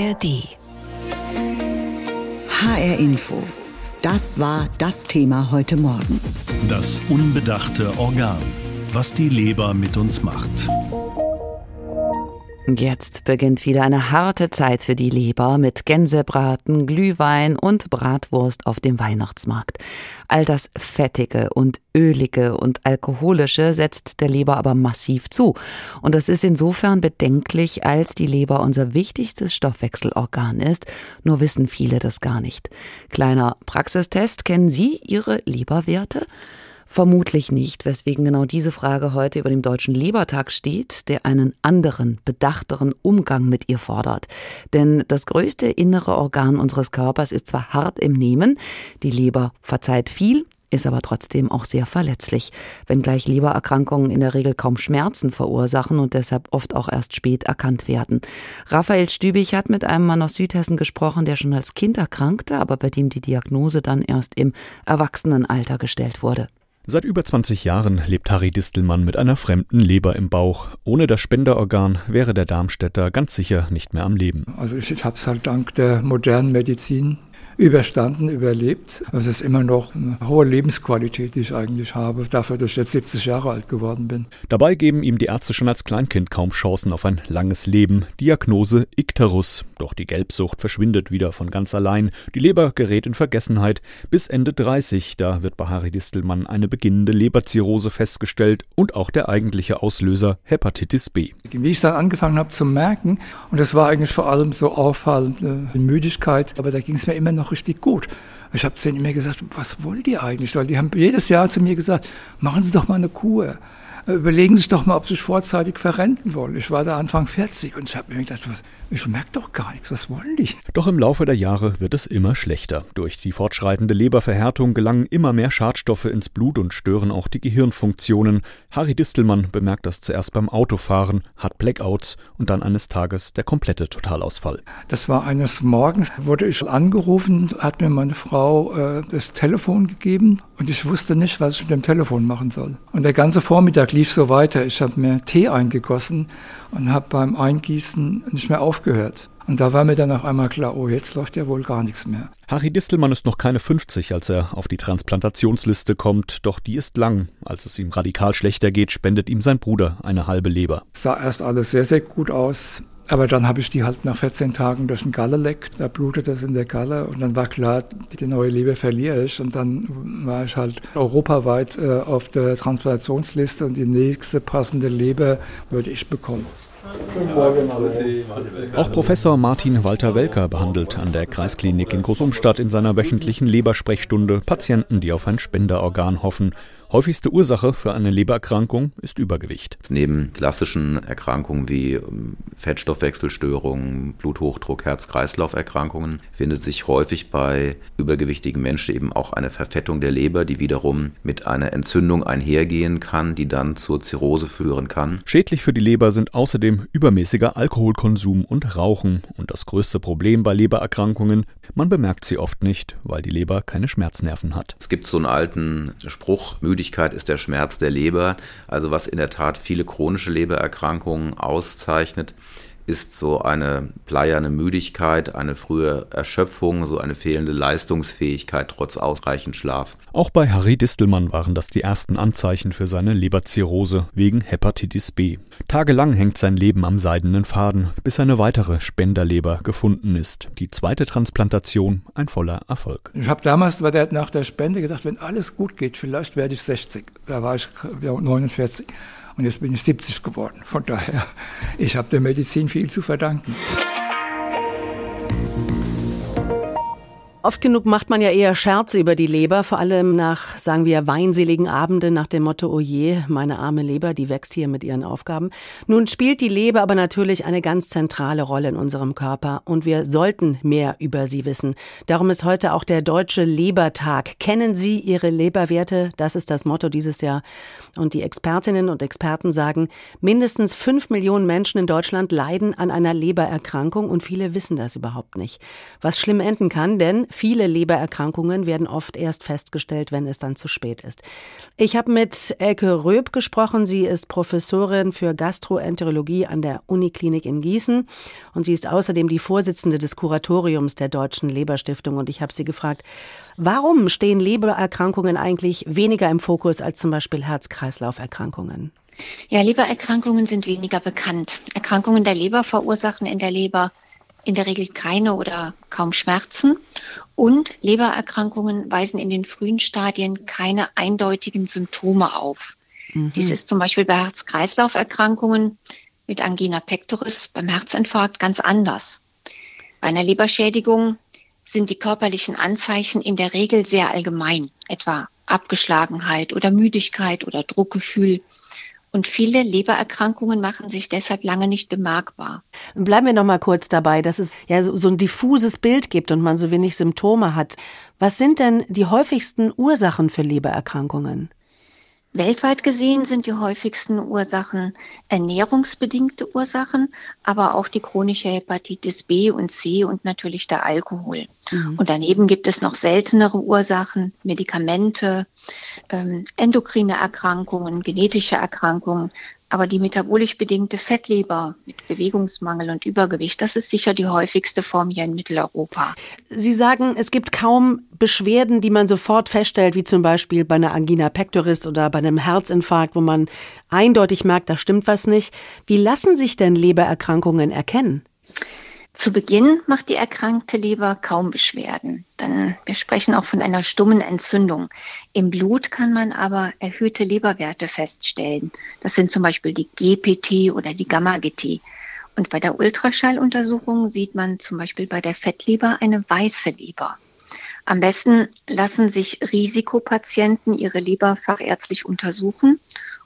ARD. HR Info. Das war das Thema heute Morgen. Das unbedachte Organ. Was die Leber mit uns macht. Jetzt beginnt wieder eine harte Zeit für die Leber mit Gänsebraten, Glühwein und Bratwurst auf dem Weihnachtsmarkt. All das Fettige und Ölige und Alkoholische setzt der Leber aber massiv zu. Und das ist insofern bedenklich, als die Leber unser wichtigstes Stoffwechselorgan ist. Nur wissen viele das gar nicht. Kleiner Praxistest. Kennen Sie Ihre Leberwerte? Vermutlich nicht, weswegen genau diese Frage heute über dem Deutschen Lebertag steht, der einen anderen, bedachteren Umgang mit ihr fordert. Denn das größte innere Organ unseres Körpers ist zwar hart im Nehmen, die Leber verzeiht viel, ist aber trotzdem auch sehr verletzlich, wenngleich Lebererkrankungen in der Regel kaum Schmerzen verursachen und deshalb oft auch erst spät erkannt werden. Raphael Stübig hat mit einem Mann aus Südhessen gesprochen, der schon als Kind erkrankte, aber bei dem die Diagnose dann erst im Erwachsenenalter gestellt wurde. Seit über 20 Jahren lebt Harry Distelmann mit einer fremden Leber im Bauch. Ohne das Spenderorgan wäre der Darmstädter ganz sicher nicht mehr am Leben. Also ich, habe es halt dank der modernen Medizin überstanden, überlebt. Es ist immer noch eine hohe Lebensqualität, die ich eigentlich habe, dafür, dass ich jetzt 70 Jahre alt geworden bin. Dabei geben ihm die Ärzte schon als Kleinkind kaum Chancen auf ein langes Leben. Diagnose Ikterus. Doch die Gelbsucht verschwindet wieder von ganz allein. Die Leber gerät in Vergessenheit. Bis Ende 30, da wird bei Harry Distelmann eine beginnende Leberzirrhose festgestellt und auch der eigentliche Auslöser Hepatitis B. Wie ich dann angefangen habe zu merken, und das war eigentlich vor allem so auffallend, Müdigkeit, aber da ging es mir immer noch richtig gut. Ich habe denen immer gesagt, was wollt ihr eigentlich? Weil die haben jedes Jahr zu mir gesagt, machen Sie doch mal eine Kur. Überlegen Sie sich doch mal, ob Sie sich vorzeitig verrenten wollen. Ich war da Anfang 40 und ich habe mir gedacht, ich merke doch gar nichts, was wollen die? Doch im Laufe der Jahre wird es immer schlechter. Durch die fortschreitende Leberverhärtung gelangen immer mehr Schadstoffe ins Blut und stören auch die Gehirnfunktionen. Harry Distelmann bemerkt das zuerst beim Autofahren, hat Blackouts und dann eines Tages der komplette Totalausfall. Das war eines Morgens, wurde ich angerufen, hat mir meine Frau äh, das Telefon gegeben und ich wusste nicht, was ich mit dem Telefon machen soll. Und der ganze Vormittag lief so weiter. Ich habe mir Tee eingegossen und habe beim Eingießen nicht mehr aufgehört. Und da war mir dann auf einmal klar, oh, jetzt läuft ja wohl gar nichts mehr. Harry Distelmann ist noch keine 50, als er auf die Transplantationsliste kommt, doch die ist lang. Als es ihm radikal schlechter geht, spendet ihm sein Bruder eine halbe Leber. Es sah erst alles sehr, sehr gut aus. Aber dann habe ich die halt nach 14 Tagen durch den Galle leckt, da blutet das in der Galle und dann war klar, die neue Leber verliere ich und dann war ich halt europaweit äh, auf der Transplantationsliste und die nächste passende Leber würde ich bekommen. Auch Professor Martin Walter Welker behandelt an der Kreisklinik in Großumstadt in seiner wöchentlichen Lebersprechstunde Patienten, die auf ein Spenderorgan hoffen. Häufigste Ursache für eine Lebererkrankung ist Übergewicht. Neben klassischen Erkrankungen wie ähm, Fettstoffwechselstörungen, Bluthochdruck, Herz-Kreislauf-Erkrankungen findet sich häufig bei übergewichtigen Menschen eben auch eine Verfettung der Leber, die wiederum mit einer Entzündung einhergehen kann, die dann zur Zirrhose führen kann. Schädlich für die Leber sind außerdem übermäßiger Alkoholkonsum und Rauchen. Und das größte Problem bei Lebererkrankungen, man bemerkt sie oft nicht, weil die Leber keine Schmerznerven hat. Es gibt so einen alten Spruch, müde Müdigkeit ist der Schmerz der Leber. Also was in der Tat viele chronische Lebererkrankungen auszeichnet, ist so eine bleierne Müdigkeit, eine frühe Erschöpfung, so eine fehlende Leistungsfähigkeit trotz ausreichend Schlaf. Auch bei Harry Distelmann waren das die ersten Anzeichen für seine Leberzirrhose wegen Hepatitis B. Tagelang hängt sein Leben am seidenen Faden, bis eine weitere Spenderleber gefunden ist. Die zweite Transplantation ein voller Erfolg. Ich habe damals bei der, nach der Spende gedacht, wenn alles gut geht, vielleicht werde ich 60. Da war ich 49. Und jetzt bin ich 70 geworden. Von daher, ich habe der Medizin viel zu verdanken. Oft genug macht man ja eher Scherze über die Leber, vor allem nach, sagen wir, weinseligen Abenden nach dem Motto, oh je, meine arme Leber, die wächst hier mit ihren Aufgaben. Nun spielt die Leber aber natürlich eine ganz zentrale Rolle in unserem Körper und wir sollten mehr über sie wissen. Darum ist heute auch der Deutsche Lebertag. Kennen Sie Ihre Leberwerte? Das ist das Motto dieses Jahr. Und die Expertinnen und Experten sagen, mindestens fünf Millionen Menschen in Deutschland leiden an einer Lebererkrankung und viele wissen das überhaupt nicht. Was schlimm enden kann, denn viele Lebererkrankungen werden oft erst festgestellt, wenn es dann zu spät ist. Ich habe mit Elke Röb gesprochen. Sie ist Professorin für Gastroenterologie an der Uniklinik in Gießen und sie ist außerdem die Vorsitzende des Kuratoriums der Deutschen Leberstiftung. Und ich habe sie gefragt, warum stehen Lebererkrankungen eigentlich weniger im Fokus als zum Beispiel Herz-Kreislauf-Erkrankungen? Ja, Lebererkrankungen sind weniger bekannt. Erkrankungen der Leber verursachen in der Leber in der Regel keine oder kaum Schmerzen und Lebererkrankungen weisen in den frühen Stadien keine eindeutigen Symptome auf. Mhm. Dies ist zum Beispiel bei Herz-Kreislauf-Erkrankungen mit Angina pectoris beim Herzinfarkt ganz anders. Bei einer Leberschädigung sind die körperlichen Anzeichen in der Regel sehr allgemein, etwa Abgeschlagenheit oder Müdigkeit oder Druckgefühl und viele Lebererkrankungen machen sich deshalb lange nicht bemerkbar. Bleiben wir noch mal kurz dabei, dass es ja so ein diffuses Bild gibt und man so wenig Symptome hat. Was sind denn die häufigsten Ursachen für Lebererkrankungen? Weltweit gesehen sind die häufigsten Ursachen ernährungsbedingte Ursachen, aber auch die chronische Hepatitis B und C und natürlich der Alkohol. Mhm. Und daneben gibt es noch seltenere Ursachen, Medikamente, ähm, endokrine Erkrankungen, genetische Erkrankungen, aber die metabolisch bedingte Fettleber mit Bewegungsmangel und Übergewicht, das ist sicher die häufigste Form hier in Mitteleuropa. Sie sagen, es gibt kaum Beschwerden, die man sofort feststellt, wie zum Beispiel bei einer Angina pectoris oder bei einem Herzinfarkt, wo man eindeutig merkt, da stimmt was nicht. Wie lassen sich denn Lebererkrankungen erkennen? Zu Beginn macht die erkrankte Leber kaum Beschwerden. Dann, wir sprechen auch von einer stummen Entzündung. Im Blut kann man aber erhöhte Leberwerte feststellen. Das sind zum Beispiel die GPT oder die Gamma-GT. Und bei der Ultraschalluntersuchung sieht man zum Beispiel bei der Fettleber eine weiße Leber. Am besten lassen sich Risikopatienten ihre Leber fachärztlich untersuchen.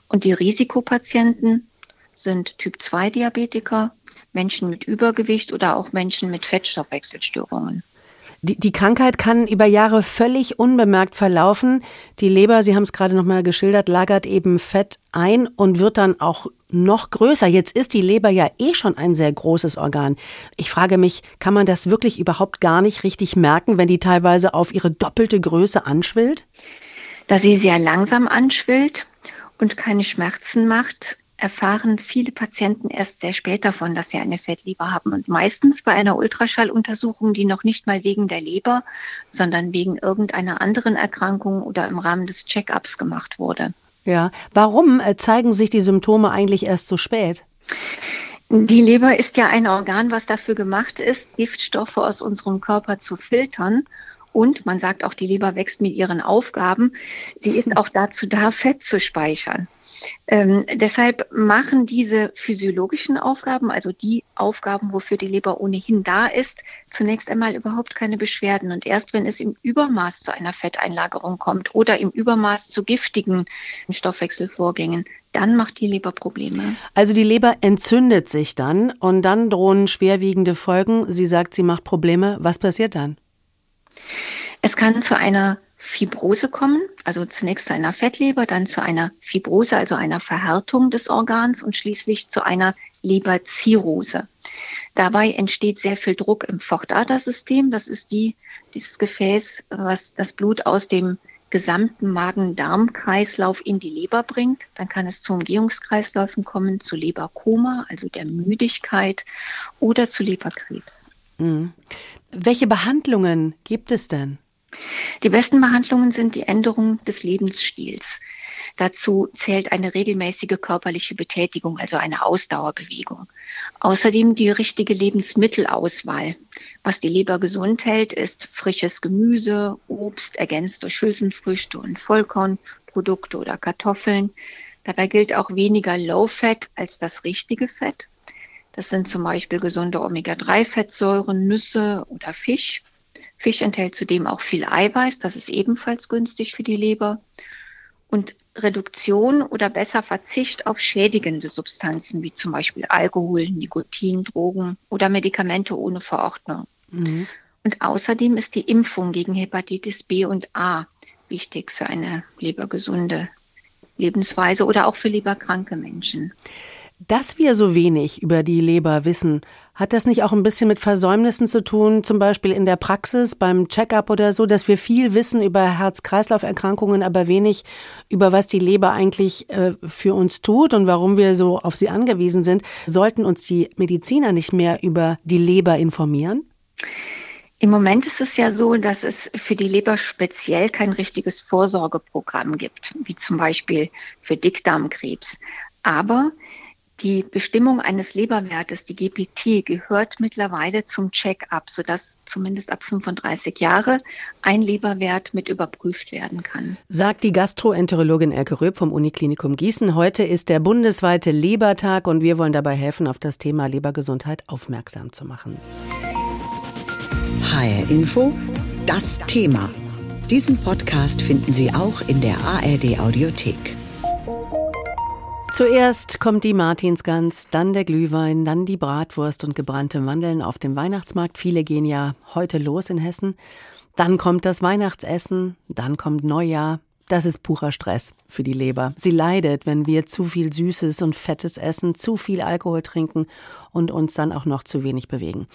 Und die Risikopatienten sind Typ-2-Diabetiker, Menschen mit Übergewicht oder auch Menschen mit Fettstoffwechselstörungen. Die, die Krankheit kann über Jahre völlig unbemerkt verlaufen. Die Leber, Sie haben es gerade noch mal geschildert, lagert eben Fett ein und wird dann auch noch größer. Jetzt ist die Leber ja eh schon ein sehr großes Organ. Ich frage mich, kann man das wirklich überhaupt gar nicht richtig merken, wenn die teilweise auf ihre doppelte Größe anschwillt? Da sie sehr langsam anschwillt und keine Schmerzen macht, erfahren viele Patienten erst sehr spät davon, dass sie eine Fettleber haben. Und meistens bei einer Ultraschalluntersuchung, die noch nicht mal wegen der Leber, sondern wegen irgendeiner anderen Erkrankung oder im Rahmen des Check-ups gemacht wurde. Ja, warum äh, zeigen sich die Symptome eigentlich erst so spät? Die Leber ist ja ein Organ, was dafür gemacht ist, Giftstoffe aus unserem Körper zu filtern. Und man sagt auch, die Leber wächst mit ihren Aufgaben. Sie ist auch dazu da, Fett zu speichern. Ähm, deshalb machen diese physiologischen Aufgaben, also die Aufgaben, wofür die Leber ohnehin da ist, zunächst einmal überhaupt keine Beschwerden. Und erst wenn es im Übermaß zu einer Fetteinlagerung kommt oder im Übermaß zu giftigen Stoffwechselvorgängen, dann macht die Leber Probleme. Also die Leber entzündet sich dann und dann drohen schwerwiegende Folgen. Sie sagt, sie macht Probleme. Was passiert dann? Es kann zu einer Fibrose kommen, also zunächst zu einer Fettleber, dann zu einer Fibrose, also einer Verhärtung des Organs und schließlich zu einer Leberzirrhose. Dabei entsteht sehr viel Druck im Fortadersystem. Das ist die, dieses Gefäß, was das Blut aus dem gesamten Magen-Darm-Kreislauf in die Leber bringt. Dann kann es zu Umgehungskreisläufen kommen, zu Leberkoma, also der Müdigkeit oder zu Leberkrebs. Mhm. Welche Behandlungen gibt es denn? Die besten Behandlungen sind die Änderung des Lebensstils. Dazu zählt eine regelmäßige körperliche Betätigung, also eine Ausdauerbewegung. Außerdem die richtige Lebensmittelauswahl. Was die Leber gesund hält, ist frisches Gemüse, Obst, ergänzt durch Hülsenfrüchte und Vollkornprodukte oder Kartoffeln. Dabei gilt auch weniger Low Fat als das richtige Fett. Das sind zum Beispiel gesunde Omega-3-Fettsäuren, Nüsse oder Fisch. Fisch enthält zudem auch viel Eiweiß, das ist ebenfalls günstig für die Leber. Und Reduktion oder besser Verzicht auf schädigende Substanzen wie zum Beispiel Alkohol, Nikotin, Drogen oder Medikamente ohne Verordnung. Mhm. Und außerdem ist die Impfung gegen Hepatitis B und A wichtig für eine lebergesunde Lebensweise oder auch für leberkranke Menschen. Dass wir so wenig über die Leber wissen, hat das nicht auch ein bisschen mit Versäumnissen zu tun, zum Beispiel in der Praxis, beim Checkup oder so, dass wir viel wissen über Herz-Kreislauf-Erkrankungen, aber wenig über was die Leber eigentlich äh, für uns tut und warum wir so auf sie angewiesen sind? Sollten uns die Mediziner nicht mehr über die Leber informieren? Im Moment ist es ja so, dass es für die Leber speziell kein richtiges Vorsorgeprogramm gibt, wie zum Beispiel für Dickdarmkrebs. Aber die Bestimmung eines Leberwertes, die GPT, gehört mittlerweile zum Check-up, sodass zumindest ab 35 Jahre ein Leberwert mit überprüft werden kann. Sagt die Gastroenterologin Elke Röb vom Uniklinikum Gießen. Heute ist der bundesweite Lebertag und wir wollen dabei helfen, auf das Thema Lebergesundheit aufmerksam zu machen. HR Info, das Thema. Diesen Podcast finden Sie auch in der ARD Audiothek. Zuerst kommt die Martinsgans, dann der Glühwein, dann die Bratwurst und gebrannte Mandeln auf dem Weihnachtsmarkt. Viele gehen ja heute los in Hessen. Dann kommt das Weihnachtsessen, dann kommt Neujahr. Das ist purer Stress für die Leber. Sie leidet, wenn wir zu viel Süßes und Fettes essen, zu viel Alkohol trinken und uns dann auch noch zu wenig bewegen.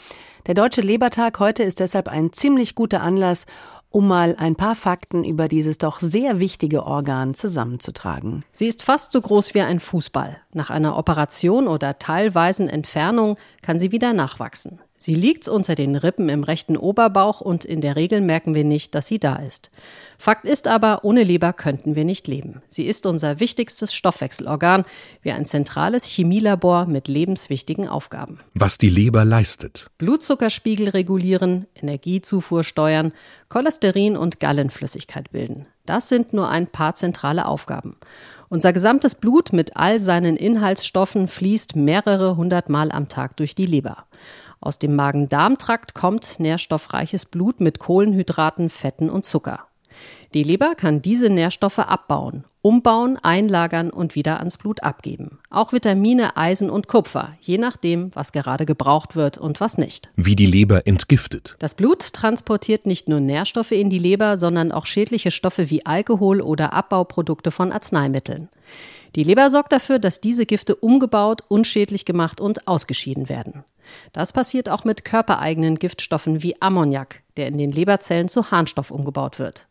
Der Deutsche Lebertag heute ist deshalb ein ziemlich guter Anlass, um mal ein paar Fakten über dieses doch sehr wichtige Organ zusammenzutragen. Sie ist fast so groß wie ein Fußball. Nach einer Operation oder teilweisen Entfernung kann sie wieder nachwachsen. Sie liegt unter den Rippen im rechten Oberbauch und in der Regel merken wir nicht, dass sie da ist. Fakt ist aber, ohne Leber könnten wir nicht leben. Sie ist unser wichtigstes Stoffwechselorgan, wie ein zentrales Chemielabor mit lebenswichtigen Aufgaben. Was die Leber leistet. Blutzuckerspiegel regulieren, Energiezufuhr steuern, Cholesterin und Gallenflüssigkeit bilden. Das sind nur ein paar zentrale Aufgaben. Unser gesamtes Blut mit all seinen Inhaltsstoffen fließt mehrere hundert Mal am Tag durch die Leber. Aus dem Magen-Darm-Trakt kommt nährstoffreiches Blut mit Kohlenhydraten, Fetten und Zucker. Die Leber kann diese Nährstoffe abbauen, umbauen, einlagern und wieder ans Blut abgeben. Auch Vitamine, Eisen und Kupfer, je nachdem, was gerade gebraucht wird und was nicht. Wie die Leber entgiftet. Das Blut transportiert nicht nur Nährstoffe in die Leber, sondern auch schädliche Stoffe wie Alkohol oder Abbauprodukte von Arzneimitteln. Die Leber sorgt dafür, dass diese Gifte umgebaut, unschädlich gemacht und ausgeschieden werden. Das passiert auch mit körpereigenen Giftstoffen wie Ammoniak, der in den Leberzellen zu Harnstoff umgebaut wird.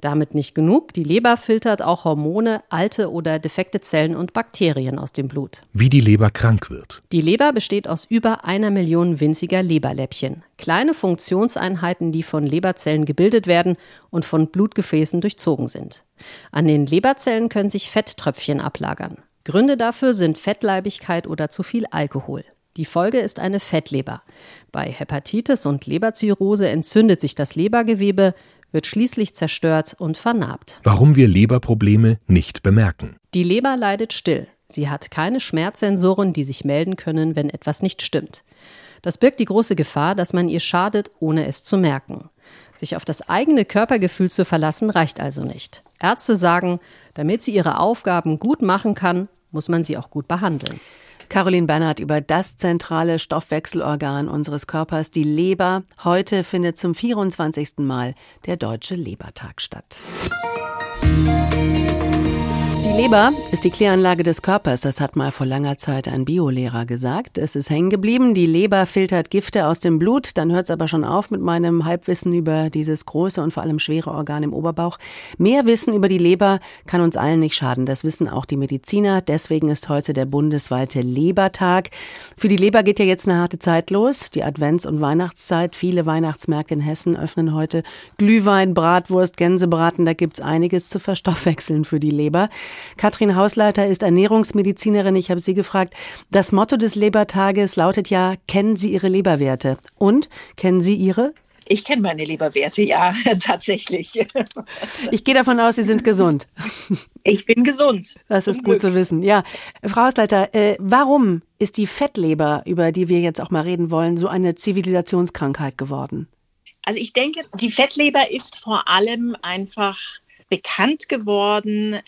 Damit nicht genug, die Leber filtert auch Hormone, alte oder defekte Zellen und Bakterien aus dem Blut. Wie die Leber krank wird. Die Leber besteht aus über einer Million winziger Leberläppchen. Kleine Funktionseinheiten, die von Leberzellen gebildet werden und von Blutgefäßen durchzogen sind. An den Leberzellen können sich Fetttröpfchen ablagern. Gründe dafür sind Fettleibigkeit oder zu viel Alkohol. Die Folge ist eine Fettleber. Bei Hepatitis und Leberzirrhose entzündet sich das Lebergewebe, wird schließlich zerstört und vernarbt. Warum wir Leberprobleme nicht bemerken. Die Leber leidet still. Sie hat keine Schmerzsensoren, die sich melden können, wenn etwas nicht stimmt. Das birgt die große Gefahr, dass man ihr schadet, ohne es zu merken. Sich auf das eigene Körpergefühl zu verlassen, reicht also nicht. Ärzte sagen, damit sie ihre Aufgaben gut machen kann, muss man sie auch gut behandeln. Caroline Bernhardt über das zentrale Stoffwechselorgan unseres Körpers, die Leber. Heute findet zum 24. Mal der Deutsche Lebertag statt. Die Leber ist die Kläranlage des Körpers, das hat mal vor langer Zeit ein Biolehrer gesagt. Es ist hängen geblieben, die Leber filtert Gifte aus dem Blut, dann hört es aber schon auf mit meinem Halbwissen über dieses große und vor allem schwere Organ im Oberbauch. Mehr Wissen über die Leber kann uns allen nicht schaden, das wissen auch die Mediziner. Deswegen ist heute der bundesweite Lebertag. Für die Leber geht ja jetzt eine harte Zeit los, die Advents- und Weihnachtszeit. Viele Weihnachtsmärkte in Hessen öffnen heute Glühwein, Bratwurst, Gänsebraten, da gibt's einiges zu verstoffwechseln für die Leber. Katrin Hausleiter ist Ernährungsmedizinerin. Ich habe sie gefragt, das Motto des Lebertages lautet ja, kennen Sie Ihre Leberwerte? Und kennen Sie Ihre? Ich kenne meine Leberwerte, ja, tatsächlich. Ich gehe davon aus, Sie sind gesund. Ich bin gesund. Das ist gut zu wissen. Ja, Frau Hausleiter, äh, warum ist die Fettleber, über die wir jetzt auch mal reden wollen, so eine Zivilisationskrankheit geworden? Also ich denke, die Fettleber ist vor allem einfach bekannt geworden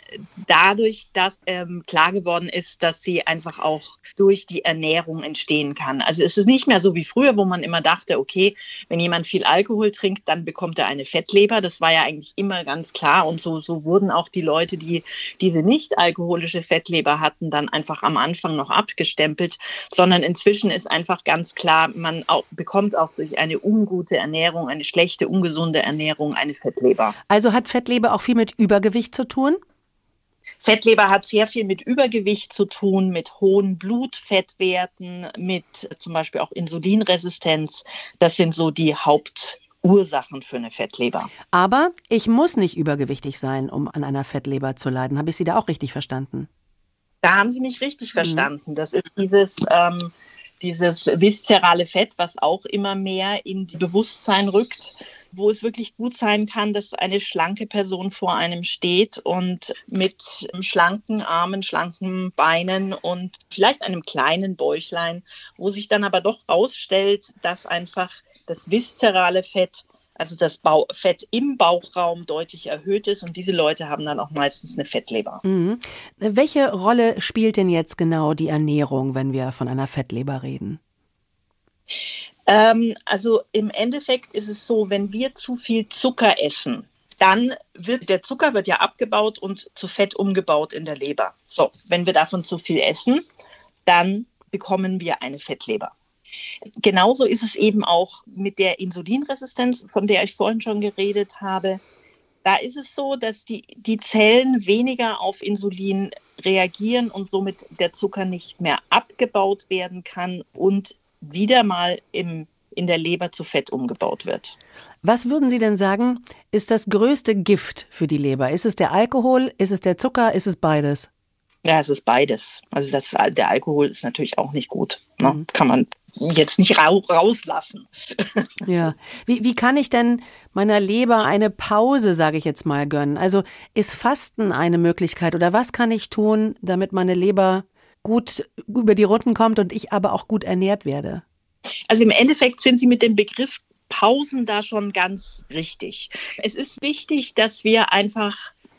dadurch, dass ähm, klar geworden ist, dass sie einfach auch durch die Ernährung entstehen kann. Also es ist nicht mehr so wie früher, wo man immer dachte, okay, wenn jemand viel Alkohol trinkt, dann bekommt er eine Fettleber. Das war ja eigentlich immer ganz klar und so, so wurden auch die Leute, die diese nicht alkoholische Fettleber hatten, dann einfach am Anfang noch abgestempelt, sondern inzwischen ist einfach ganz klar, man auch, bekommt auch durch eine ungute Ernährung, eine schlechte, ungesunde Ernährung eine Fettleber. Also hat Fettleber auch viel mit Übergewicht zu tun? Fettleber hat sehr viel mit Übergewicht zu tun, mit hohen Blutfettwerten, mit zum Beispiel auch Insulinresistenz. Das sind so die Hauptursachen für eine Fettleber. Aber ich muss nicht übergewichtig sein, um an einer Fettleber zu leiden. Habe ich Sie da auch richtig verstanden? Da haben Sie mich richtig mhm. verstanden. Das ist dieses ähm, dieses viszerale Fett, was auch immer mehr in die Bewusstsein rückt, wo es wirklich gut sein kann, dass eine schlanke Person vor einem steht und mit schlanken Armen, schlanken Beinen und vielleicht einem kleinen Bäuchlein, wo sich dann aber doch rausstellt, dass einfach das viszerale Fett also das Bau Fett im Bauchraum deutlich erhöht ist und diese Leute haben dann auch meistens eine Fettleber. Mhm. Welche Rolle spielt denn jetzt genau die Ernährung, wenn wir von einer Fettleber reden? Ähm, also im Endeffekt ist es so, wenn wir zu viel Zucker essen, dann wird der Zucker wird ja abgebaut und zu Fett umgebaut in der Leber. So, wenn wir davon zu viel essen, dann bekommen wir eine Fettleber. Genauso ist es eben auch mit der Insulinresistenz, von der ich vorhin schon geredet habe. Da ist es so, dass die, die Zellen weniger auf Insulin reagieren und somit der Zucker nicht mehr abgebaut werden kann und wieder mal im, in der Leber zu Fett umgebaut wird. Was würden Sie denn sagen, ist das größte Gift für die Leber? Ist es der Alkohol, ist es der Zucker, ist es beides? Ja, es ist beides. Also das, der Alkohol ist natürlich auch nicht gut. Ne? Mhm. Kann man jetzt nicht ra rauslassen. Ja. Wie, wie kann ich denn meiner Leber eine Pause, sage ich jetzt mal, gönnen? Also ist Fasten eine Möglichkeit oder was kann ich tun, damit meine Leber gut über die Runden kommt und ich aber auch gut ernährt werde? Also im Endeffekt sind Sie mit dem Begriff Pausen da schon ganz richtig. Es ist wichtig, dass wir einfach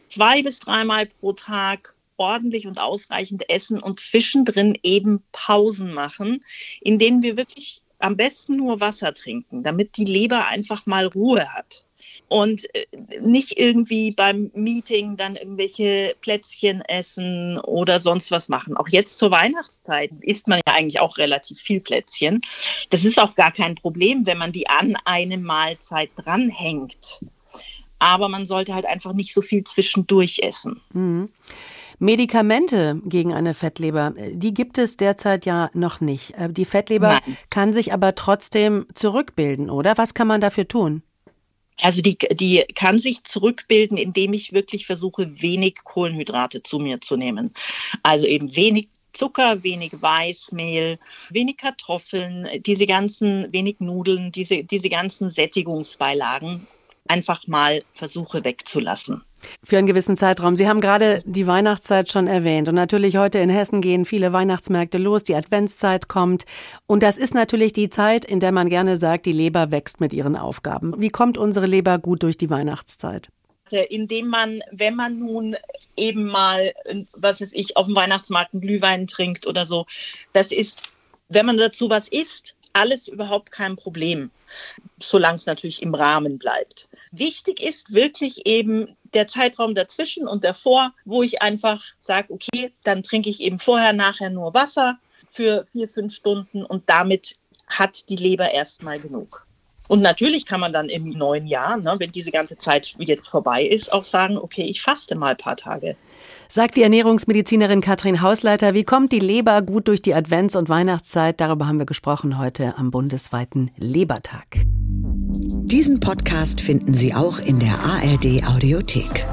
zwei bis dreimal pro Tag ordentlich und ausreichend essen und zwischendrin eben Pausen machen, in denen wir wirklich am besten nur Wasser trinken, damit die Leber einfach mal Ruhe hat. Und äh, nicht irgendwie beim Meeting dann irgendwelche Plätzchen essen oder sonst was machen. Auch jetzt zur Weihnachtszeit isst man ja eigentlich auch relativ viel Plätzchen. Das ist auch gar kein Problem, wenn man die an eine Mahlzeit dranhängt. Aber man sollte halt einfach nicht so viel zwischendurch essen. Mhm. Medikamente gegen eine Fettleber, die gibt es derzeit ja noch nicht. Äh, die Fettleber Nein. kann sich aber trotzdem zurückbilden, oder? Was kann man dafür tun? Also die, die kann sich zurückbilden, indem ich wirklich versuche, wenig Kohlenhydrate zu mir zu nehmen. Also eben wenig Zucker, wenig Weißmehl, wenig Kartoffeln, diese ganzen, wenig Nudeln, diese, diese ganzen Sättigungsbeilagen einfach mal versuche wegzulassen. Für einen gewissen Zeitraum. Sie haben gerade die Weihnachtszeit schon erwähnt. Und natürlich heute in Hessen gehen viele Weihnachtsmärkte los. Die Adventszeit kommt. Und das ist natürlich die Zeit, in der man gerne sagt, die Leber wächst mit ihren Aufgaben. Wie kommt unsere Leber gut durch die Weihnachtszeit? Indem man, wenn man nun eben mal, was weiß ich, auf dem Weihnachtsmarkt einen Glühwein trinkt oder so, das ist, wenn man dazu was isst, alles überhaupt kein Problem, solange es natürlich im Rahmen bleibt. Wichtig ist wirklich eben der Zeitraum dazwischen und davor, wo ich einfach sage, okay, dann trinke ich eben vorher, nachher nur Wasser für vier, fünf Stunden und damit hat die Leber erstmal genug. Und natürlich kann man dann im neuen Jahr, ne, wenn diese ganze Zeit jetzt vorbei ist, auch sagen, okay, ich faste mal ein paar Tage. Sagt die Ernährungsmedizinerin Katrin Hausleiter, wie kommt die Leber gut durch die Advents- und Weihnachtszeit? Darüber haben wir gesprochen heute am bundesweiten Lebertag. Diesen Podcast finden Sie auch in der ARD Audiothek.